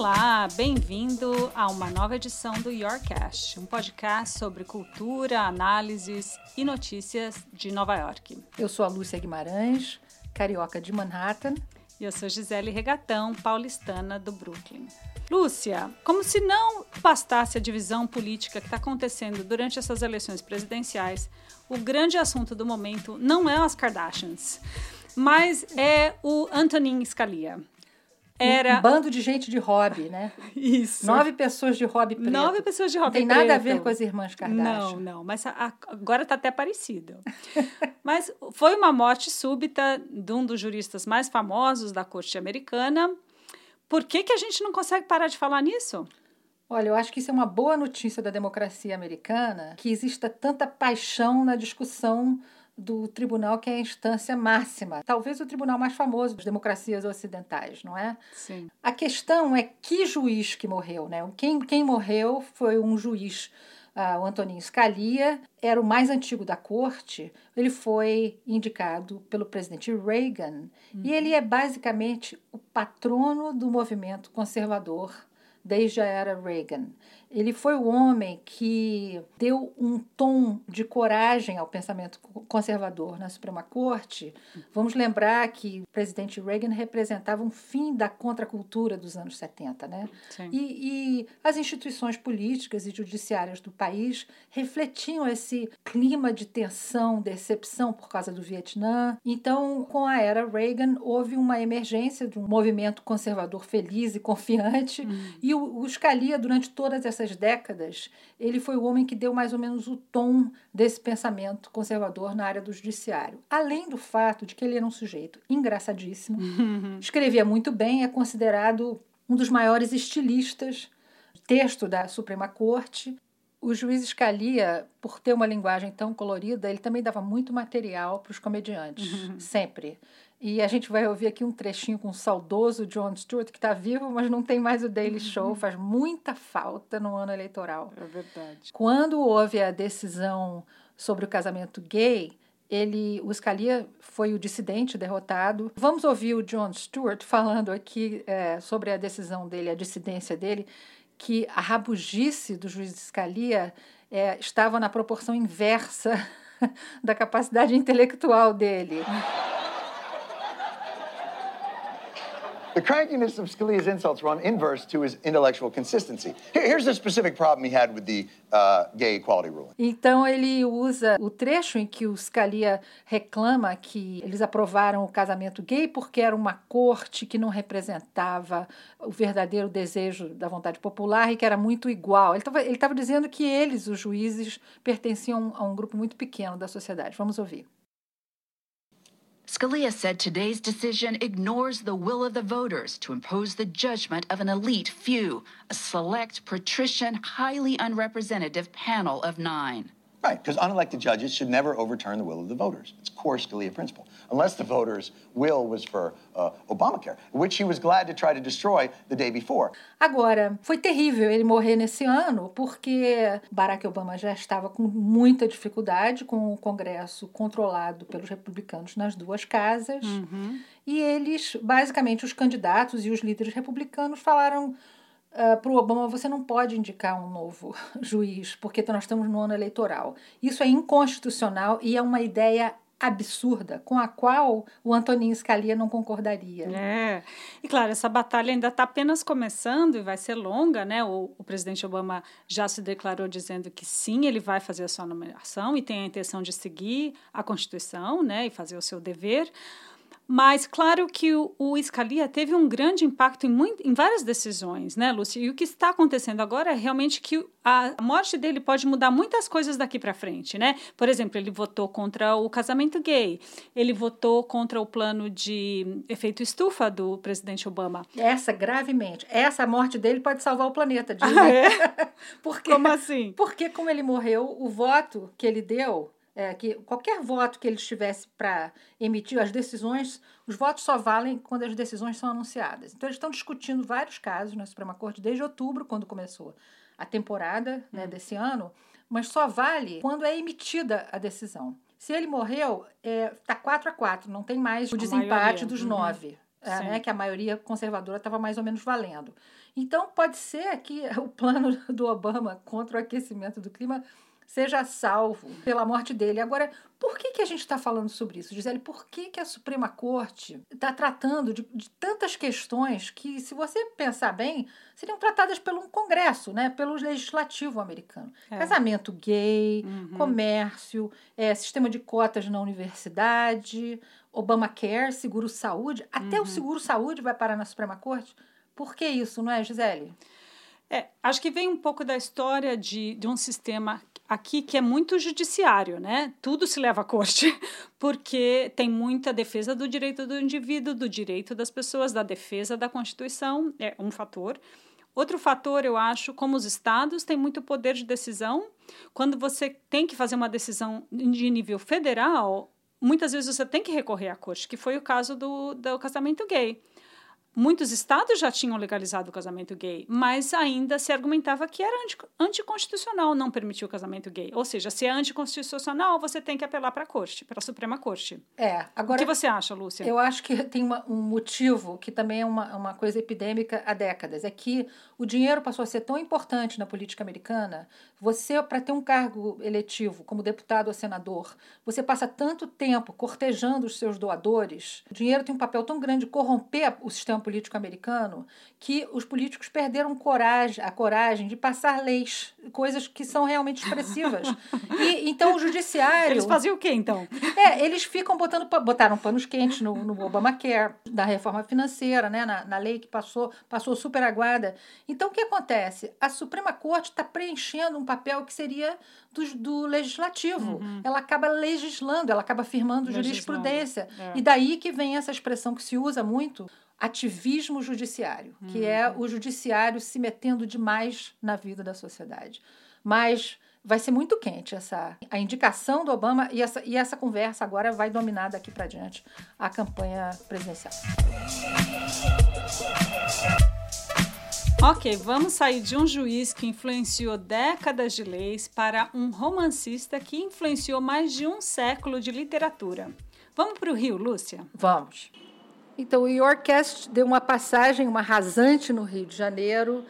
Olá, bem-vindo a uma nova edição do Yorkcast, um podcast sobre cultura, análises e notícias de Nova York. Eu sou a Lúcia Guimarães, carioca de Manhattan. E eu sou Gisele Regatão, paulistana do Brooklyn. Lúcia, como se não bastasse a divisão política que está acontecendo durante essas eleições presidenciais, o grande assunto do momento não é as Kardashians, mas é o Antonin Scalia. Era... Um bando de gente de hobby, né? Isso. Nove pessoas de hobby preto. Nove pessoas de hobby preto. Não tem nada a ver com as irmãs Kardashian. Não, não. Mas a, agora está até parecido. mas foi uma morte súbita de um dos juristas mais famosos da corte americana. Por que, que a gente não consegue parar de falar nisso? Olha, eu acho que isso é uma boa notícia da democracia americana, que exista tanta paixão na discussão do tribunal que é a instância máxima, talvez o tribunal mais famoso das democracias ocidentais, não é? Sim. A questão é que juiz que morreu, né? Quem, quem morreu foi um juiz, uh, o Antoninho Scalia, era o mais antigo da corte. Ele foi indicado pelo presidente Reagan uhum. e ele é basicamente o patrono do movimento conservador desde a era Reagan. Ele foi o homem que deu um tom de coragem ao pensamento conservador na Suprema Corte. Vamos lembrar que o presidente Reagan representava um fim da contracultura dos anos 70, né? E, e as instituições políticas e judiciárias do país refletiam esse clima de tensão, decepção por causa do Vietnã. Então, com a era Reagan, houve uma emergência de um movimento conservador feliz e confiante. Hum. E o, o Scalia, durante todas essas essas décadas, ele foi o homem que deu mais ou menos o tom desse pensamento conservador na área do judiciário. Além do fato de que ele era um sujeito engraçadíssimo, escrevia muito bem, é considerado um dos maiores estilistas texto da Suprema Corte. O juiz Scalia, por ter uma linguagem tão colorida, ele também dava muito material para os comediantes, uhum. sempre. E a gente vai ouvir aqui um trechinho com o saudoso Jon Stewart, que está vivo, mas não tem mais o Daily uhum. Show, faz muita falta no ano eleitoral. É verdade. Quando houve a decisão sobre o casamento gay, ele, o Scalia foi o dissidente derrotado. Vamos ouvir o Jon Stewart falando aqui é, sobre a decisão dele, a dissidência dele, que a rabugice do juiz Scalia é, estava na proporção inversa da capacidade intelectual dele. The crankiness of Scalia's insults run inverse to his intellectual consistency. Here's the specific problem he had with the uh, gay equality ruling. Então ele usa o trecho em que o Scalia reclama que eles aprovaram o casamento gay porque era uma corte que não representava o verdadeiro desejo da vontade popular e que era muito igual. Ele estava dizendo que eles, os juízes, pertenciam a um grupo muito pequeno da sociedade. Vamos ouvir. Scalia said today's decision ignores the will of the voters to impose the judgment of an elite few, a select, patrician, highly unrepresentative panel of nine. Right, because unelected judges should never overturn the will of the voters. It's core Scalia principle. Unless the voters' will was for uh, Obamacare, which he was glad to try to destroy the day before. Agora, foi terrível ele morrer nesse ano, porque Barack Obama já estava com muita dificuldade com o Congresso controlado pelos republicanos nas duas casas. Uhum. E eles, basicamente, os candidatos e os líderes republicanos falaram Uh, para o Obama, você não pode indicar um novo juiz, porque nós estamos no ano eleitoral. Isso é inconstitucional e é uma ideia absurda com a qual o Antoninho Scalia não concordaria. É. E claro, essa batalha ainda está apenas começando e vai ser longa, né? O, o, presidente Obama já se declarou dizendo que sim, ele vai fazer a sua nomeação e tem a intenção de seguir a Constituição, né, e fazer o seu dever. Mas claro que o, o Scalia teve um grande impacto em, muito, em várias decisões, né, Lúcia? E o que está acontecendo agora é realmente que a morte dele pode mudar muitas coisas daqui para frente, né? Por exemplo, ele votou contra o casamento gay, ele votou contra o plano de efeito estufa do presidente Obama. Essa, gravemente. Essa morte dele pode salvar o planeta, diz. Ah, é? porque, como assim? Porque, como ele morreu, o voto que ele deu é, que qualquer voto que eles tivesse para emitir as decisões, os votos só valem quando as decisões são anunciadas. Então, eles estão discutindo vários casos na Suprema Corte desde outubro, quando começou a temporada né, hum. desse ano, mas só vale quando é emitida a decisão. Se ele morreu, está é, 4 a 4, não tem mais o, o desempate dos uhum. nove. é, né, que a maioria conservadora estava mais ou menos valendo. Então, pode ser que o plano do Obama contra o aquecimento do clima seja salvo pela morte dele. Agora, por que, que a gente está falando sobre isso, Gisele? Por que, que a Suprema Corte está tratando de, de, tantas questões que, se você pensar bem, seriam tratadas pelo Congresso, né? pelo Legislativo americano? É. Casamento gay, uhum. comércio, é, sistema de cotas na universidade, Obamacare, seguro-saúde. Até uhum. o seguro-saúde vai parar na Suprema Corte. Por que isso, não é, Gisele? É, acho que vem um pouco da história de, de um sistema aqui que é muito judiciário, né? Tudo se leva à corte, porque tem muita defesa do direito do indivíduo, do direito das pessoas, da defesa da Constituição, é um fator. Outro fator, eu acho, como os estados têm muito poder de decisão, quando você tem que fazer uma decisão de nível federal, muitas vezes você tem que recorrer à corte, que foi o caso do, do casamento gay. Muitos estados já tinham legalizado o casamento gay, mas ainda se argumentava que era anti, anticonstitucional não permitir o casamento gay. Ou seja, se é anticonstitucional, você tem que apelar para a corte, para a Suprema Corte. É, agora. O que você acha, Lúcia? Eu acho que tem uma, um motivo que também é uma, uma coisa epidêmica há décadas. É que o dinheiro passou a ser tão importante na política americana. Você, para ter um cargo eletivo, como deputado ou senador, você passa tanto tempo cortejando os seus doadores. O dinheiro tem um papel tão grande de corromper o sistema político americano que os políticos perderam coragem, a coragem de passar leis, coisas que são realmente expressivas. E então o judiciário. Eles faziam o quê então? É, eles ficam botando botaram panos quentes no, no Obamacare, da reforma financeira, né, na, na lei que passou passou super aguada. Então o que acontece? A Suprema Corte está preenchendo um papel que seria do, do legislativo. Uhum. Ela acaba legislando, ela acaba firmando jurisprudência. É. E daí que vem essa expressão que se usa muito, ativismo judiciário, uhum. que é o judiciário se metendo demais na vida da sociedade. Mas vai ser muito quente essa a indicação do Obama e essa, e essa conversa agora vai dominar daqui para diante a campanha presidencial. Ok, vamos sair de um juiz que influenciou décadas de leis para um romancista que influenciou mais de um século de literatura. Vamos para o Rio, Lúcia? Vamos. Então, o Yorkcast deu uma passagem, uma rasante no Rio de Janeiro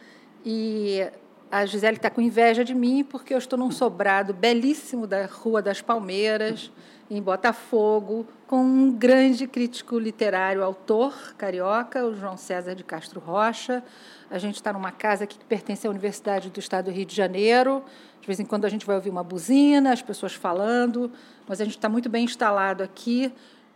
e a Gisele está com inveja de mim porque eu estou num sobrado belíssimo da Rua das Palmeiras, em Botafogo, com um grande crítico literário, autor carioca, o João César de Castro Rocha. A gente está numa casa que pertence à Universidade do Estado do Rio de Janeiro. De vez em quando a gente vai ouvir uma buzina, as pessoas falando, mas a gente está muito bem instalado aqui.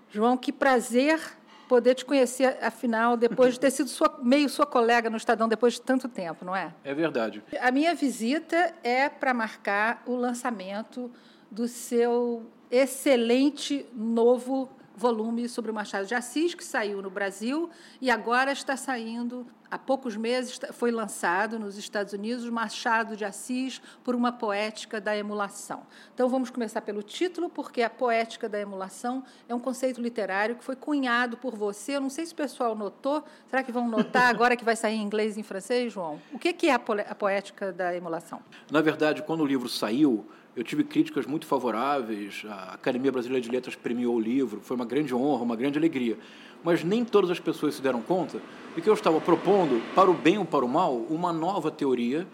João, que prazer poder te conhecer, afinal, depois de ter sido sua, meio sua colega no Estadão depois de tanto tempo, não é? É verdade. A minha visita é para marcar o lançamento do seu excelente novo volume sobre o Machado de Assis, que saiu no Brasil e agora está saindo, há poucos meses, foi lançado nos Estados Unidos, Machado de Assis por uma poética da emulação. Então vamos começar pelo título, porque a poética da emulação é um conceito literário que foi cunhado por você. Eu não sei se o pessoal notou, será que vão notar agora que vai sair em inglês e em francês, João? O que é a poética da emulação? Na verdade, quando o livro saiu, eu tive críticas muito favoráveis, a Academia Brasileira de Letras premiou o livro, foi uma grande honra, uma grande alegria. Mas nem todas as pessoas se deram conta de que eu estava propondo, para o bem ou para o mal, uma nova teoria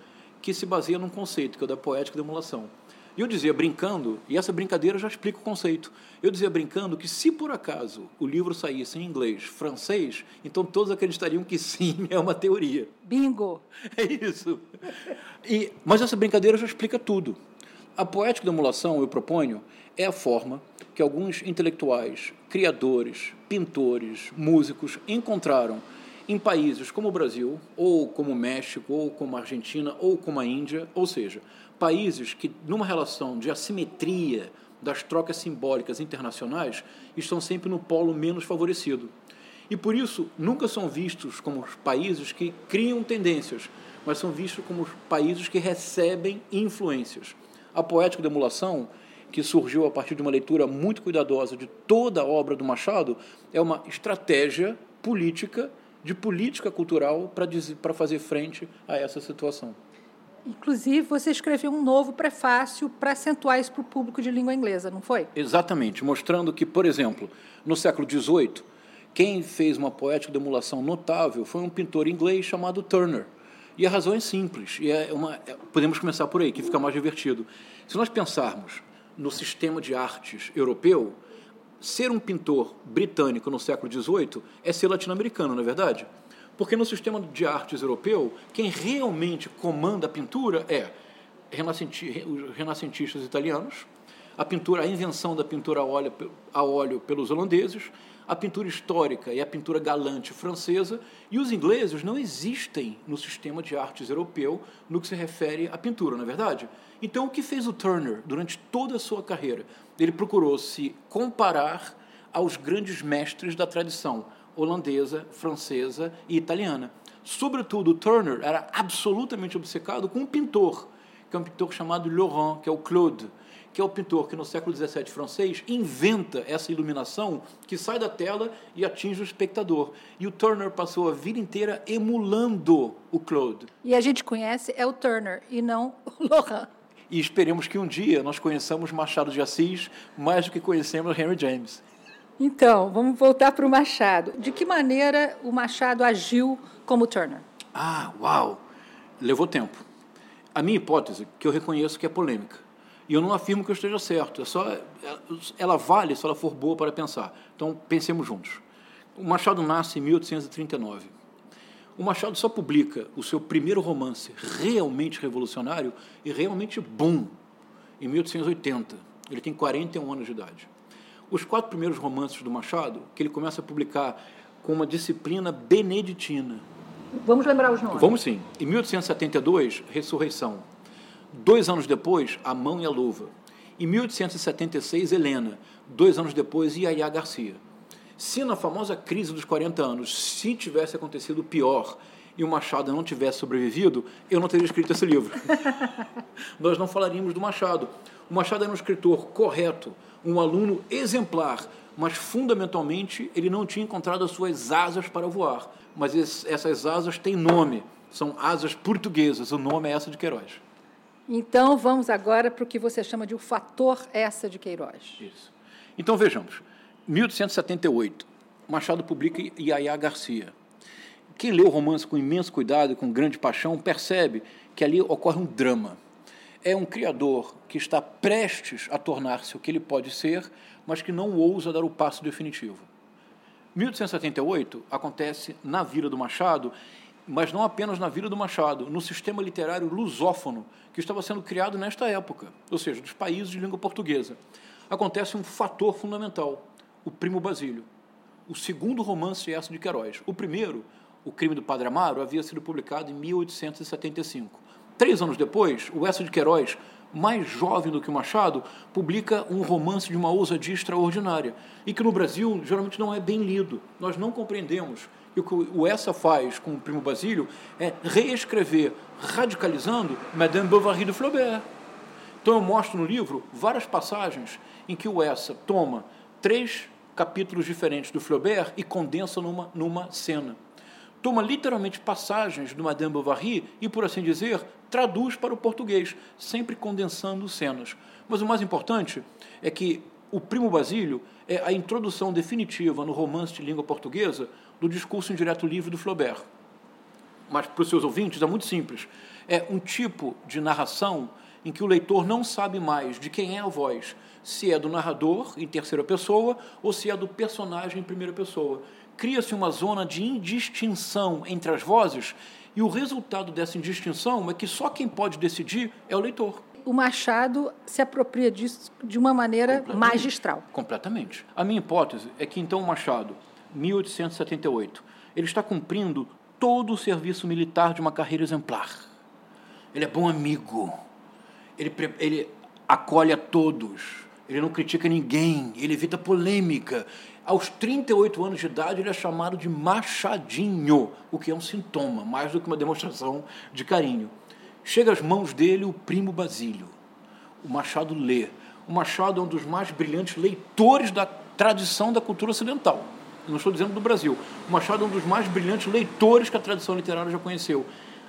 que se baseia num conceito, que é o da poética da emulação. E eu dizia brincando, e essa brincadeira já explica o conceito. Eu dizia brincando que se por acaso o livro saísse em inglês, francês, então todos acreditariam que sim, é uma teoria. Bingo! É isso. E, mas essa brincadeira já explica tudo. A poética da emulação, eu proponho, é a forma que alguns intelectuais, criadores, pintores, músicos encontraram em países como o Brasil, ou como o México, ou como a Argentina, ou como a Índia, ou seja, países que, numa relação de assimetria das trocas simbólicas internacionais, estão sempre no polo menos favorecido. E por isso nunca são vistos como países que criam tendências, mas são vistos como países que recebem influências. A poética da emulação, que surgiu a partir de uma leitura muito cuidadosa de toda a obra do Machado, é uma estratégia política, de política cultural, para fazer frente a essa situação. Inclusive, você escreveu um novo prefácio para acentuar isso para o público de língua inglesa, não foi? Exatamente, mostrando que, por exemplo, no século XVIII, Quem fez uma poética de emulação notável foi um pintor inglês chamado Turner. E a razão é simples, e é uma, é, podemos começar por aí, que fica mais divertido. Se nós pensarmos no sistema de artes europeu, ser um pintor britânico no século XVIII é ser latino-americano, não é verdade? Porque no sistema de artes europeu, quem realmente comanda a pintura é os renascentistas italianos, a pintura, a invenção da pintura a óleo, a óleo pelos holandeses, a pintura histórica e a pintura galante francesa, e os ingleses não existem no sistema de artes europeu no que se refere à pintura, não é verdade? Então, o que fez o Turner durante toda a sua carreira? Ele procurou se comparar aos grandes mestres da tradição holandesa, francesa e italiana. Sobretudo, o Turner era absolutamente obcecado com um pintor, que é um pintor chamado Laurent, que é o Claude, que é o pintor que no século XVII francês inventa essa iluminação que sai da tela e atinge o espectador. E o Turner passou a vida inteira emulando o Claude. E a gente conhece é o Turner e não o Laurent. E esperemos que um dia nós conheçamos Machado de Assis mais do que conhecemos Henry James. Então, vamos voltar para o Machado. De que maneira o Machado agiu como Turner? Ah, uau! Levou tempo. A minha hipótese, que eu reconheço que é polêmica, e eu não afirmo que eu esteja certo. É só, ela vale se ela for boa para pensar. Então, pensemos juntos. O Machado nasce em 1839. O Machado só publica o seu primeiro romance realmente revolucionário e realmente bom em 1880. Ele tem 41 anos de idade. Os quatro primeiros romances do Machado, que ele começa a publicar com uma disciplina beneditina. Vamos lembrar os nomes. Vamos sim. Em 1872, Ressurreição. Dois anos depois, A Mão e a Luva. Em 1876, Helena. Dois anos depois, Iaiá Garcia. Se na famosa crise dos 40 anos, se tivesse acontecido pior e o Machado não tivesse sobrevivido, eu não teria escrito esse livro. Nós não falaríamos do Machado. O Machado era um escritor correto, um aluno exemplar, mas fundamentalmente ele não tinha encontrado as suas asas para voar. Mas essas asas têm nome, são asas portuguesas, o nome é essa de Queiroz. Então, vamos agora para o que você chama de o fator essa de Queiroz. Isso. Então, vejamos. 1878, Machado publica Iaiá Garcia. Quem lê o romance com imenso cuidado e com grande paixão percebe que ali ocorre um drama. É um criador que está prestes a tornar-se o que ele pode ser, mas que não ousa dar o passo definitivo. 1878 acontece na Vila do Machado mas não apenas na vida do Machado, no sistema literário lusófono que estava sendo criado nesta época, ou seja, dos países de língua portuguesa. Acontece um fator fundamental, o Primo Basílio. O segundo romance é essa de Queiroz. O primeiro, O Crime do Padre Amaro, havia sido publicado em 1875. Três anos depois, o Essa de Queiroz, mais jovem do que o Machado, publica um romance de uma ousadia extraordinária e que no Brasil geralmente não é bem lido. Nós não compreendemos e o que o Essa faz com o Primo Basílio é reescrever, radicalizando Madame Bovary de Flaubert. Então eu mostro no livro várias passagens em que o Essa toma três capítulos diferentes do Flaubert e condensa numa, numa cena. Toma literalmente passagens do Madame Bovary e, por assim dizer, traduz para o português, sempre condensando cenas. Mas o mais importante é que o Primo Basílio é a introdução definitiva no romance de língua portuguesa do discurso indireto livre do Flaubert. Mas para os seus ouvintes é muito simples. É um tipo de narração em que o leitor não sabe mais de quem é a voz, se é do narrador em terceira pessoa ou se é do personagem em primeira pessoa. Cria-se uma zona de indistinção entre as vozes e o resultado dessa indistinção é que só quem pode decidir é o leitor. O Machado se apropria disso de uma maneira magistral. Completamente. A minha hipótese é que então o Machado 1878. Ele está cumprindo todo o serviço militar de uma carreira exemplar. Ele é bom amigo. Ele, ele acolhe a todos. Ele não critica ninguém. Ele evita polêmica. Aos 38 anos de idade, ele é chamado de Machadinho, o que é um sintoma, mais do que uma demonstração de carinho. Chega às mãos dele o primo Basílio. O Machado lê. O Machado é um dos mais brilhantes leitores da tradição da cultura ocidental não estou dizendo do Brasil. O Machado é um dos mais brilhantes leitores que a tradição literária já conheceu.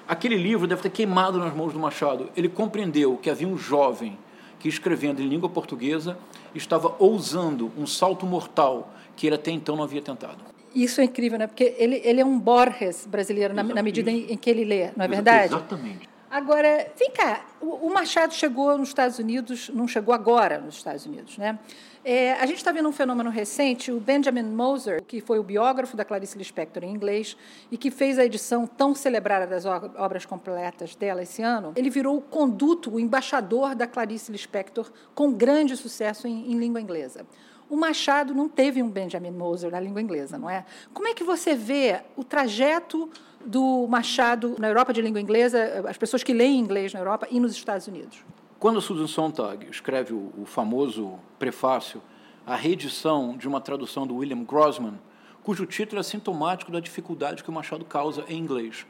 Aquele livro deve ter queimado nas mãos do Machado. Ele compreendeu que havia um jovem que, escrevendo em língua portuguesa, estava ousando um salto mortal que ele até então não havia tentado. Isso é incrível, né? Porque ele, ele é um Borges brasileiro, na, na medida em, em, que ele lê, não é verdade? Exatamente. Agora, vem cá, o, o Machado chegou nos Estados Unidos, não chegou agora nos Estados Unidos, né? É, a gente está vendo um fenômeno recente, o Benjamin Moser, que foi o biógrafo da Clarice Lispector em inglês e que fez a edição tão celebrada das obras completas dela esse ano, ele virou o conduto, o embaixador da Clarice Lispector com grande sucesso em, em língua inglesa. O Machado não teve um Benjamin Moser na língua inglesa, não é? Como é que você vê o trajeto do Machado na Europa de língua inglesa, as pessoas que leem inglês na Europa e nos Estados Unidos? Quando Susan Sontag escreve o, o famoso prefácio, a reedição de uma tradução do William Grossman, cujo título é sintomático da dificuldade que o Machado causa em inglês.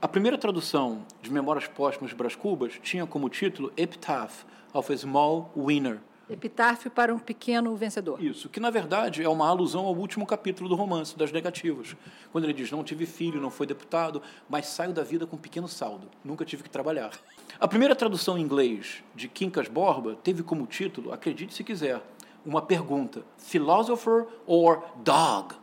A primeira tradução de Memórias Póstumas de Brás Cubas tinha como título Epitaph of a Small Winner, Epitáfio para um pequeno vencedor. Isso, que na verdade é uma alusão ao último capítulo do romance, das negativas. Quando ele diz: Não tive filho, não fui deputado, mas saio da vida com um pequeno saldo, nunca tive que trabalhar. A primeira tradução em inglês de Quincas Borba teve como título, acredite se quiser, uma pergunta: Philosopher or Dog?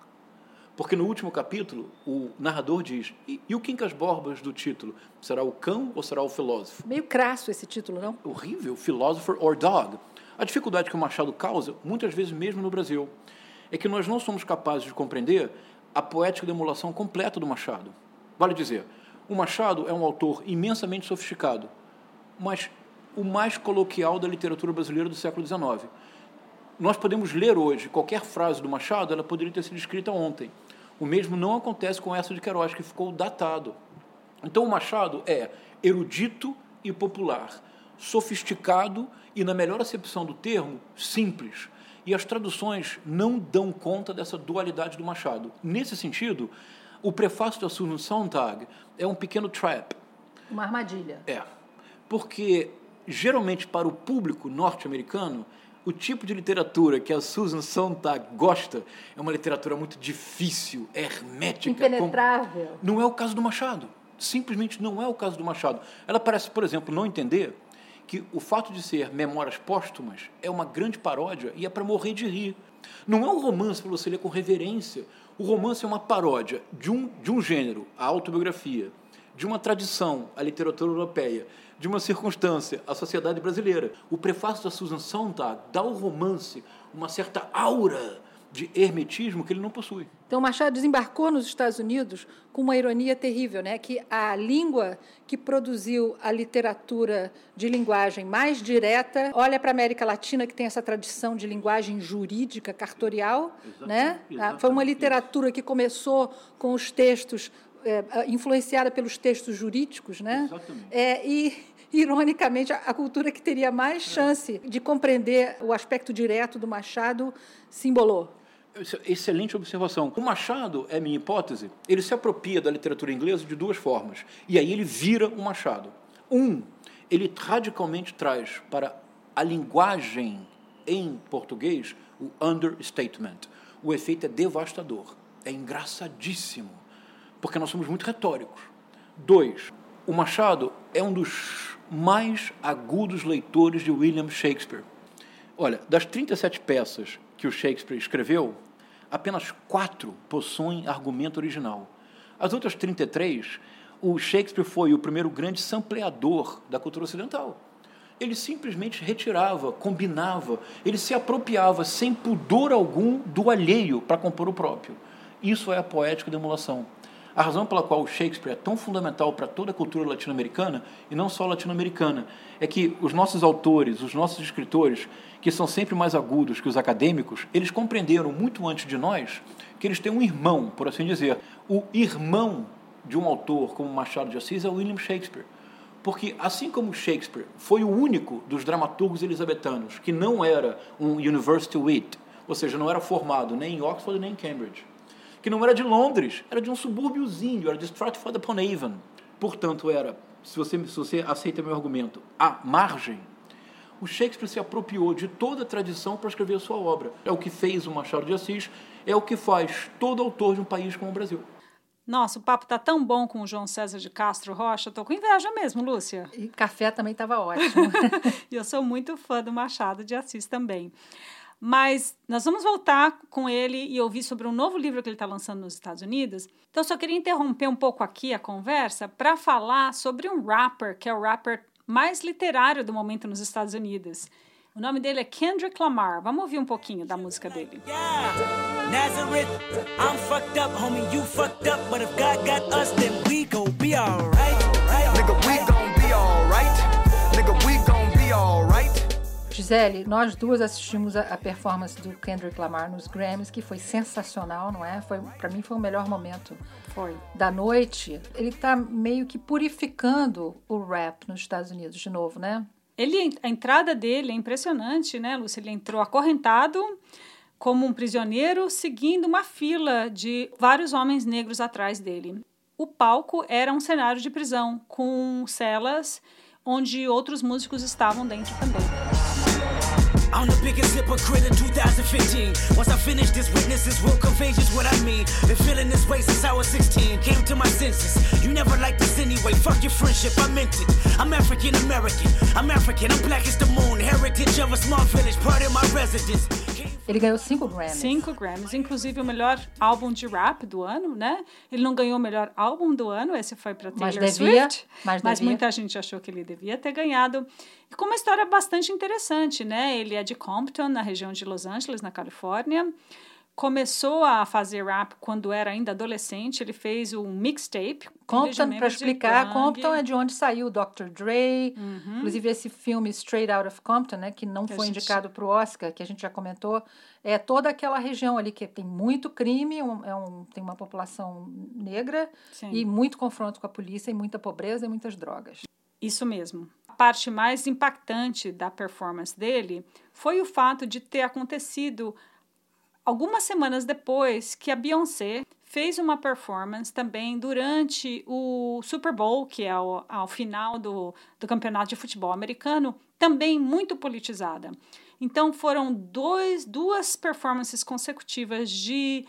Porque no último capítulo, o narrador diz: e, e, o Quincas Borbas do título? Será o cão ou será o filósofo? Meio crasso esse título, não? Horrível, Philosopher or Dog. A dificuldade que o Machado causa, muitas vezes mesmo no Brasil, é que nós não somos capazes de compreender a poética de emulação completa do Machado. Vale dizer, o Machado é um autor imensamente sofisticado, mas o mais coloquial da literatura brasileira do século XIX. Nós podemos ler hoje qualquer frase do Machado, ela poderia ter sido escrita ontem. O mesmo não acontece com essa de Queiroz, que ficou datado. Então, o Machado é erudito e popular sofisticado e, na melhor acepção do termo, simples. E as traduções não dão conta dessa dualidade do Machado. Nesse sentido, o prefácio da Susan Sontag é um pequeno trap. Uma armadilha. É. Porque, geralmente, para o público norte-americano, o tipo de literatura que a Susan Sontag gosta é uma literatura muito difícil, hermética. Impenetrável. Com... Não é o caso do Machado. Simplesmente não é o caso do Machado. Ela parece, por exemplo, não entender que o fato de ser memórias póstumas é uma grande paródia e é para morrer de rir. Não é um romance para você ler com reverência. O romance é uma paródia de um, de um gênero, a autobiografia, de uma tradição, a literatura europeia, de uma circunstância, a sociedade brasileira. O prefácio da Susan Sontag dá ao romance uma certa aura de hermetismo que ele não possui. Então, Machado desembarcou nos Estados Unidos com uma ironia terrível, né? que a língua que produziu a literatura de linguagem mais direta, olha para a América Latina, que tem essa tradição de linguagem jurídica, cartorial, exatamente, né? Exatamente. foi uma literatura que começou com os textos, é, influenciada pelos textos jurídicos, né? Exatamente. É, e ironicamente, a cultura que teria mais é. chance de compreender o aspecto direto do Machado se embolou. Excelente observação. O Machado, é minha hipótese, ele se apropria da literatura inglesa de duas formas. E aí ele vira o Machado. Um, ele radicalmente traz para a linguagem em português o understatement. O efeito é devastador. É engraçadíssimo. Porque nós somos muito retóricos. Dois, o Machado é um dos mais agudos leitores de William Shakespeare. Olha, das 37 peças que o Shakespeare escreveu, apenas quatro possuem argumento original. As outras 33, o Shakespeare foi o primeiro grande sampleador da cultura ocidental. Ele simplesmente retirava, combinava, ele se apropriava sem pudor algum do alheio para compor o próprio. Isso é a poética da emulação. A razão pela qual o Shakespeare é tão fundamental para toda a cultura latino-americana, e não só latino-americana, é que os nossos autores, os nossos escritores, que são sempre mais agudos que os acadêmicos, eles compreenderam muito antes de nós que eles têm um irmão, por assim dizer. O irmão de um autor como Machado de Assis é William Shakespeare. Porque, assim como Shakespeare foi o único dos dramaturgos elisabetanos que não era um university wit, ou seja, não era formado nem em Oxford nem em Cambridge, que não era de Londres, era de um subúrbiozinho, era de Stratford-upon-Avon. Portanto, era, se você, se você aceita meu argumento, a margem, o Shakespeare se apropriou de toda a tradição para escrever a sua obra. É o que fez o Machado de Assis, é o que faz todo autor de um país como o Brasil. Nossa, o papo tá tão bom com o João César de Castro Rocha, tô com inveja mesmo, Lúcia. E café também estava ótimo. e eu sou muito fã do Machado de Assis também. Mas nós vamos voltar com ele e ouvir sobre um novo livro que ele está lançando nos Estados Unidos. Então, só queria interromper um pouco aqui a conversa para falar sobre um rapper, que é o rapper mais literário do momento nos Estados Unidos. O nome dele é Kendrick Lamar. Vamos ouvir um pouquinho da música dele. Nazareth, I'm fucked up, homie, you fucked up, but if God got us, then we gon' be alright. Nigga, we gon' be alright. Nigga, we gon' be alright. Gisele, nós duas assistimos a, a, performance do Kendrick Lamar nos Grammys, que foi sensacional, não é? Foi, para mim foi o melhor momento foi. da noite. Ele tá meio que purificando o rap nos Estados Unidos de novo, né? Ele, a entrada dele é impressionante, né, Lúcia? Ele entrou acorrentado como um prisioneiro, seguindo uma fila de vários homens negros atrás dele. O palco era um cenário de prisão, com celas onde outros músicos estavam dentro também. I'm the biggest hypocrite in 2015. Once I finish this, witnesses will convey just what I mean. Been feeling this way since I was 16. Came to my senses. You never liked this anyway. Fuck your friendship, I meant it. I'm African American. I'm African. I'm black as the moon. Heritage of a small village, part of my residence. Ele ganhou cinco Grammys. Cinco Grammys, inclusive o melhor álbum de rap do ano, né? Ele não ganhou o melhor álbum do ano, esse foi para Taylor mas devia, Swift. Mas, mas devia. muita gente achou que ele devia ter ganhado. E com uma história bastante interessante, né? Ele é de Compton, na região de Los Angeles, na Califórnia começou a fazer rap quando era ainda adolescente. Ele fez um mixtape. Compton, para explicar, Compton é de onde saiu o Dr. Dre. Uhum. Inclusive, esse filme Straight Out of Compton, né, que não que foi gente... indicado para o Oscar, que a gente já comentou, é toda aquela região ali que tem muito crime, um, é um, tem uma população negra Sim. e muito confronto com a polícia, e muita pobreza e muitas drogas. Isso mesmo. A parte mais impactante da performance dele foi o fato de ter acontecido algumas semanas depois que a Beyoncé fez uma performance também durante o Super Bowl, que é ao, ao final do, do campeonato de futebol americano, também muito politizada. Então foram dois, duas performances consecutivas de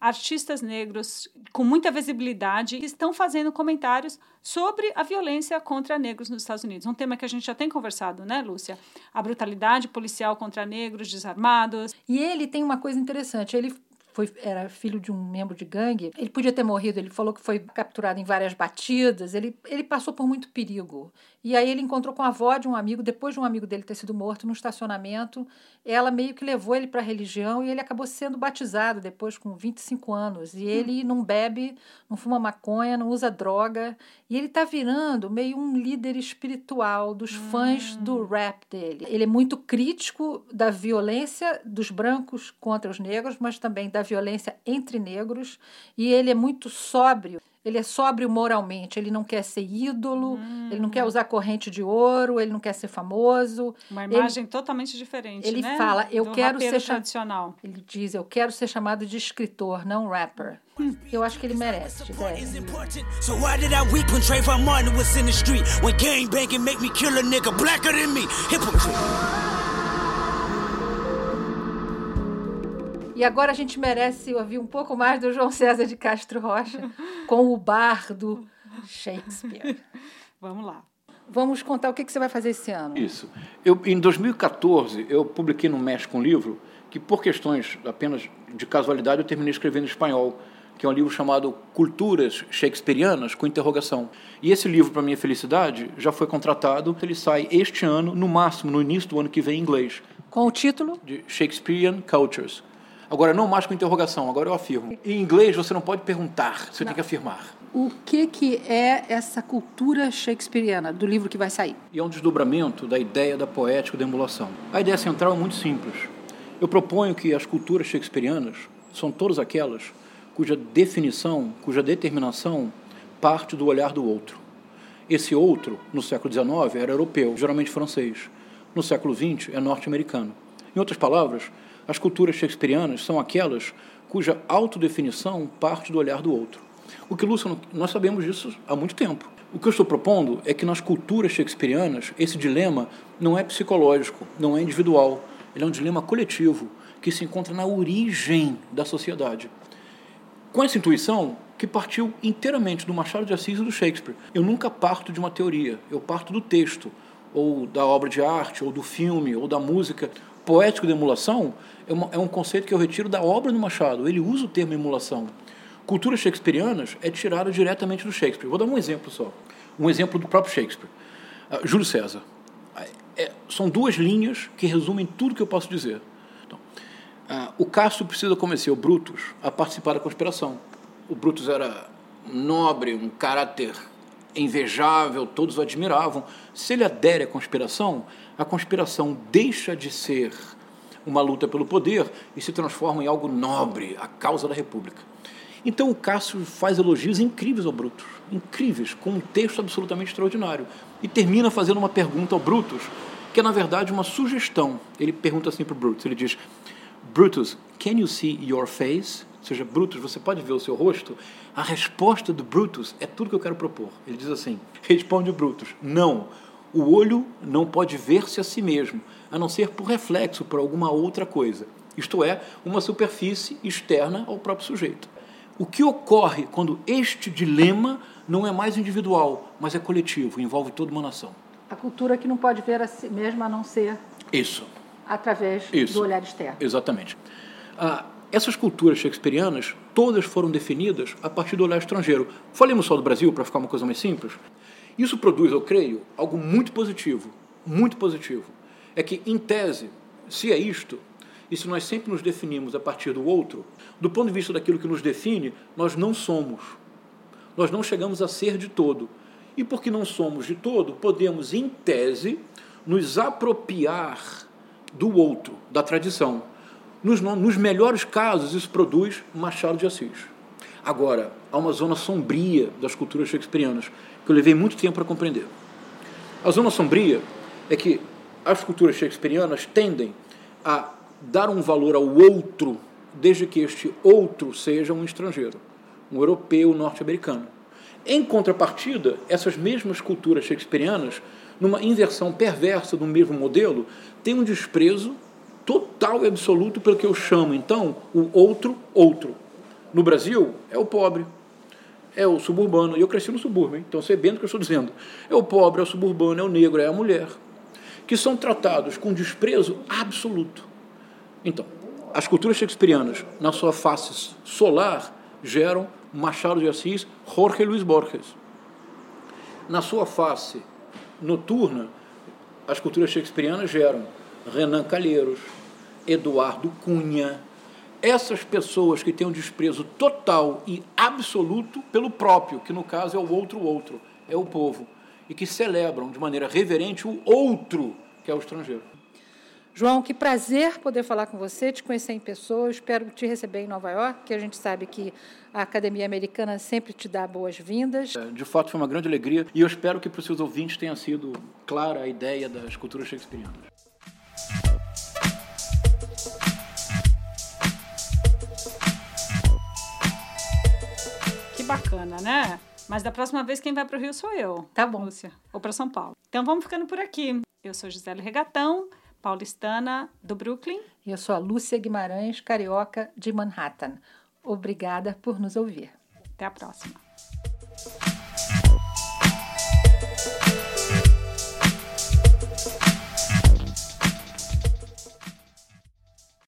artistas negros com muita visibilidade estão fazendo comentários sobre a violência contra negros nos Estados Unidos. Um tema que a gente já tem conversado, né, Lúcia? A brutalidade policial contra negros desarmados. E ele tem uma coisa interessante, ele foi, era filho de um membro de gangue. Ele podia ter morrido, ele falou que foi capturado em várias batidas, ele, ele passou por muito perigo. E aí ele encontrou com a avó de um amigo, depois de um amigo dele ter sido morto no estacionamento. Ela meio que levou ele para a religião e ele acabou sendo batizado depois com 25 anos. E ele hum. não bebe, não fuma maconha, não usa droga. E ele está virando meio um líder espiritual dos hum. fãs do rap dele. Ele é muito crítico da violência dos brancos contra os negros, mas também da violência entre negros. E ele é muito sóbrio ele é sóbrio moralmente, ele não quer ser ídolo, hum. ele não quer usar corrente de ouro, ele não quer ser famoso. Uma imagem ele, totalmente diferente, ele né? fala, eu Do quero ser tradicional. Ele diz, eu quero ser chamado de escritor, não rapper. Hum. Eu acho que ele merece, Gisele. So why did I weep when Trayvon Martin was in the street? When gang banging make me kill a nigga blacker than me? Hypocrite. E agora a gente merece ouvir um pouco mais do João César de Castro Rocha com o bardo Shakespeare. Vamos lá. Vamos contar o que, você vai fazer esse ano. Isso. Eu, em 2014, eu publiquei no México um livro que, por questões apenas de casualidade, eu terminei escrevendo em espanhol, que é um livro chamado Culturas Shakespearianas, com interrogação. E esse livro, para minha felicidade, já foi contratado. Ele sai este ano, no máximo, no início do ano que vem, em inglês. Com o título? De Shakespearean Cultures. Agora, não mais com interrogação, agora eu afirmo. Em inglês, você não pode perguntar, você não. tem que afirmar. O que, que é essa cultura shakespeariana do livro que vai sair? E é um desdobramento da ideia da poética da emulação. A ideia central é muito simples. Eu proponho que as culturas shakespearianas são todas aquelas cuja definição, cuja determinação parte do olhar do outro. Esse outro, no século XIX, era europeu, geralmente francês. No século XX, é norte-americano. Em outras palavras, as culturas shakespearianas são aquelas cuja autodefinição parte do olhar do outro. O que, Lúcio, nós sabemos disso há muito tempo. O que eu estou propondo é que nas culturas shakespearianas esse dilema não é psicológico, não é individual, ele é um dilema coletivo que se encontra na origem da sociedade. Com essa intuição, que partiu inteiramente do Machado de Assis e do Shakespeare. Eu nunca parto de uma teoria, eu parto do texto, ou da obra de arte, ou do filme, ou da música, poético da emulação é, uma, é um conceito que eu retiro da obra do Machado. Ele usa o termo emulação. Culturas shakespearianas é tirada diretamente do Shakespeare. Vou dar um exemplo só. Um exemplo do próprio Shakespeare. Uh, Júlio César. É, são duas linhas que resumem tudo que eu posso dizer. Então, uh, o Cássio precisa convencer o Brutus a participar da conspiração. O Brutus era nobre, um caráter invejável, todos o admiravam. Se ele adere à conspiração, a conspiração deixa de ser uma luta pelo poder e se transforma em algo nobre, a causa da República. Então o Cássio faz elogios incríveis ao Brutus, incríveis, com um texto absolutamente extraordinário. E termina fazendo uma pergunta ao Brutus, que é na verdade uma sugestão. Ele pergunta assim para o Brutus, ele diz, Brutus, can you see your face? Seja, Brutus, você pode ver o seu rosto? A resposta do Brutus é tudo que eu quero propor. Ele diz assim, responde o Brutus, não, o olho não pode ver-se a si mesmo, a não ser por reflexo, por alguma outra coisa. Isto é, uma superfície externa ao próprio sujeito. O que ocorre quando este dilema não é mais individual, mas é coletivo, envolve toda uma nação? A cultura que não pode ver a si mesma a não ser isso através isso. do olhar externo. Exatamente. Ah, essas culturas shakespearianas todas foram definidas a partir do olhar estrangeiro. Falemos só do Brasil para ficar uma coisa mais simples. Isso produz, eu creio, algo muito positivo, muito positivo. É que, em tese, se é isto, e se nós sempre nos definimos a partir do outro, do ponto de vista daquilo que nos define, nós não somos. Nós não chegamos a ser de todo. E porque não somos de todo, podemos, em tese, nos apropriar do outro, da tradição. Nos, nos melhores casos, isso produz Machado de Assis. Agora, há uma zona sombria das culturas shakespearianas que eu levei muito tempo para compreender. A zona sombria é que as culturas shakespearianas tendem a dar um valor ao outro, desde que este outro seja um estrangeiro, um europeu norte-americano. Em contrapartida, essas mesmas culturas shakespearianas, numa inversão perversa do mesmo modelo, têm um desprezo total e absoluto pelo que eu chamo, então, o outro outro. No Brasil, é o pobre, é o suburbano, e eu cresci no subúrbio, então sei bem do que eu estou dizendo. É o pobre, é o suburbano, é o negro, é a mulher, que são tratados com desprezo absoluto. Então, as culturas shakespearianas, na sua face solar, geram Machado de Assis, Jorge Luiz Borges. Na sua face noturna, as culturas shakespearianas geram Renan Calheiros, Eduardo Cunha, essas pessoas que têm um desprezo total e absoluto pelo próprio, que no caso é o outro outro, é o povo, e que celebram de maneira reverente o outro, que é o estrangeiro. João, que prazer poder falar com você, te conhecer em pessoa. espero te receber em Nova York, que a gente sabe que a Academia Americana sempre te dá boas-vindas. É, de fato, foi uma grande alegria e eu espero que para os seus ouvintes tenha sido clara a ideia das culturas shakespearianas. Né? Mas da próxima vez quem vai para o Rio sou eu. Tá bom. Lúcia. Ou para São Paulo. Então vamos ficando por aqui. Eu sou Gisele Regatão paulistana do Brooklyn. E eu sou a Lúcia Guimarães, carioca de Manhattan. Obrigada por nos ouvir. Até a próxima.